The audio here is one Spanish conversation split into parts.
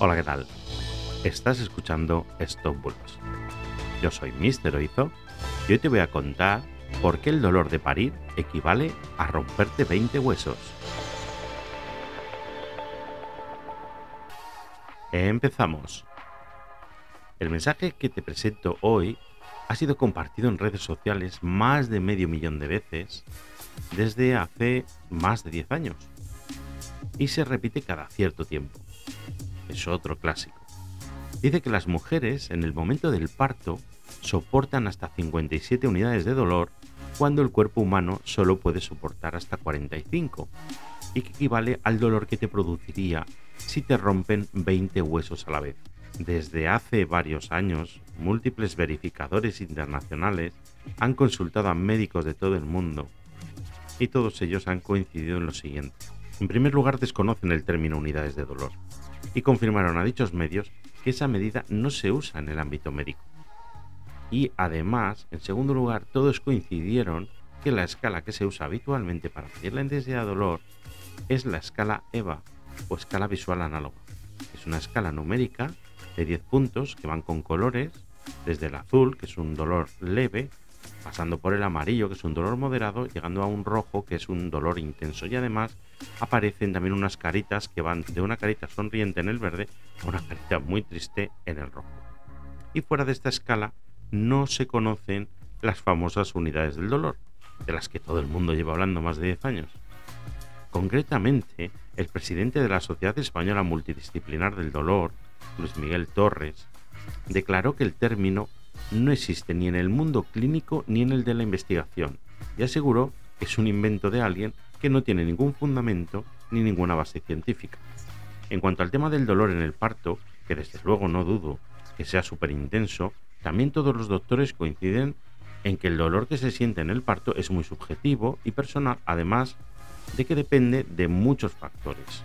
Hola, ¿qué tal? Estás escuchando Stop Bulos. Yo soy Mr. Oizo y hoy te voy a contar por qué el dolor de parir equivale a romperte 20 huesos. Empezamos. El mensaje que te presento hoy ha sido compartido en redes sociales más de medio millón de veces desde hace más de 10 años y se repite cada cierto tiempo. Es otro clásico. Dice que las mujeres en el momento del parto soportan hasta 57 unidades de dolor cuando el cuerpo humano solo puede soportar hasta 45 y que equivale al dolor que te produciría si te rompen 20 huesos a la vez. Desde hace varios años, múltiples verificadores internacionales han consultado a médicos de todo el mundo y todos ellos han coincidido en lo siguiente. En primer lugar, desconocen el término unidades de dolor y confirmaron a dichos medios que esa medida no se usa en el ámbito médico. Y además, en segundo lugar, todos coincidieron que la escala que se usa habitualmente para medir la intensidad de dolor es la escala EVA o escala visual análoga. Es una escala numérica de 10 puntos que van con colores, desde el azul, que es un dolor leve, pasando por el amarillo, que es un dolor moderado, llegando a un rojo, que es un dolor intenso. Y además aparecen también unas caritas que van de una carita sonriente en el verde a una carita muy triste en el rojo. Y fuera de esta escala no se conocen las famosas unidades del dolor, de las que todo el mundo lleva hablando más de 10 años. Concretamente, el presidente de la Sociedad Española Multidisciplinar del Dolor, Luis Miguel Torres, declaró que el término no existe ni en el mundo clínico ni en el de la investigación y aseguró que es un invento de alguien que no tiene ningún fundamento ni ninguna base científica. En cuanto al tema del dolor en el parto, que desde luego no dudo que sea súper intenso, también todos los doctores coinciden en que el dolor que se siente en el parto es muy subjetivo y personal, además de que depende de muchos factores.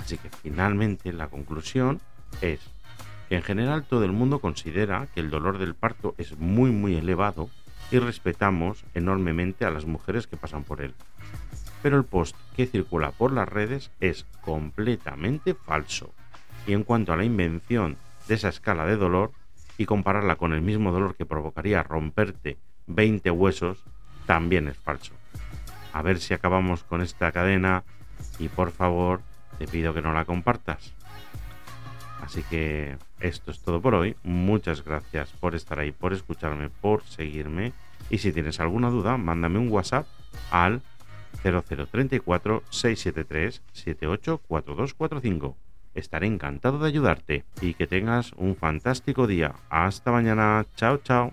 Así que finalmente la conclusión es en general todo el mundo considera que el dolor del parto es muy muy elevado y respetamos enormemente a las mujeres que pasan por él. Pero el post que circula por las redes es completamente falso. Y en cuanto a la invención de esa escala de dolor y compararla con el mismo dolor que provocaría romperte 20 huesos, también es falso. A ver si acabamos con esta cadena y por favor te pido que no la compartas. Así que esto es todo por hoy. Muchas gracias por estar ahí, por escucharme, por seguirme. Y si tienes alguna duda, mándame un WhatsApp al 0034 673 784245. Estaré encantado de ayudarte y que tengas un fantástico día. Hasta mañana. Chao, chao.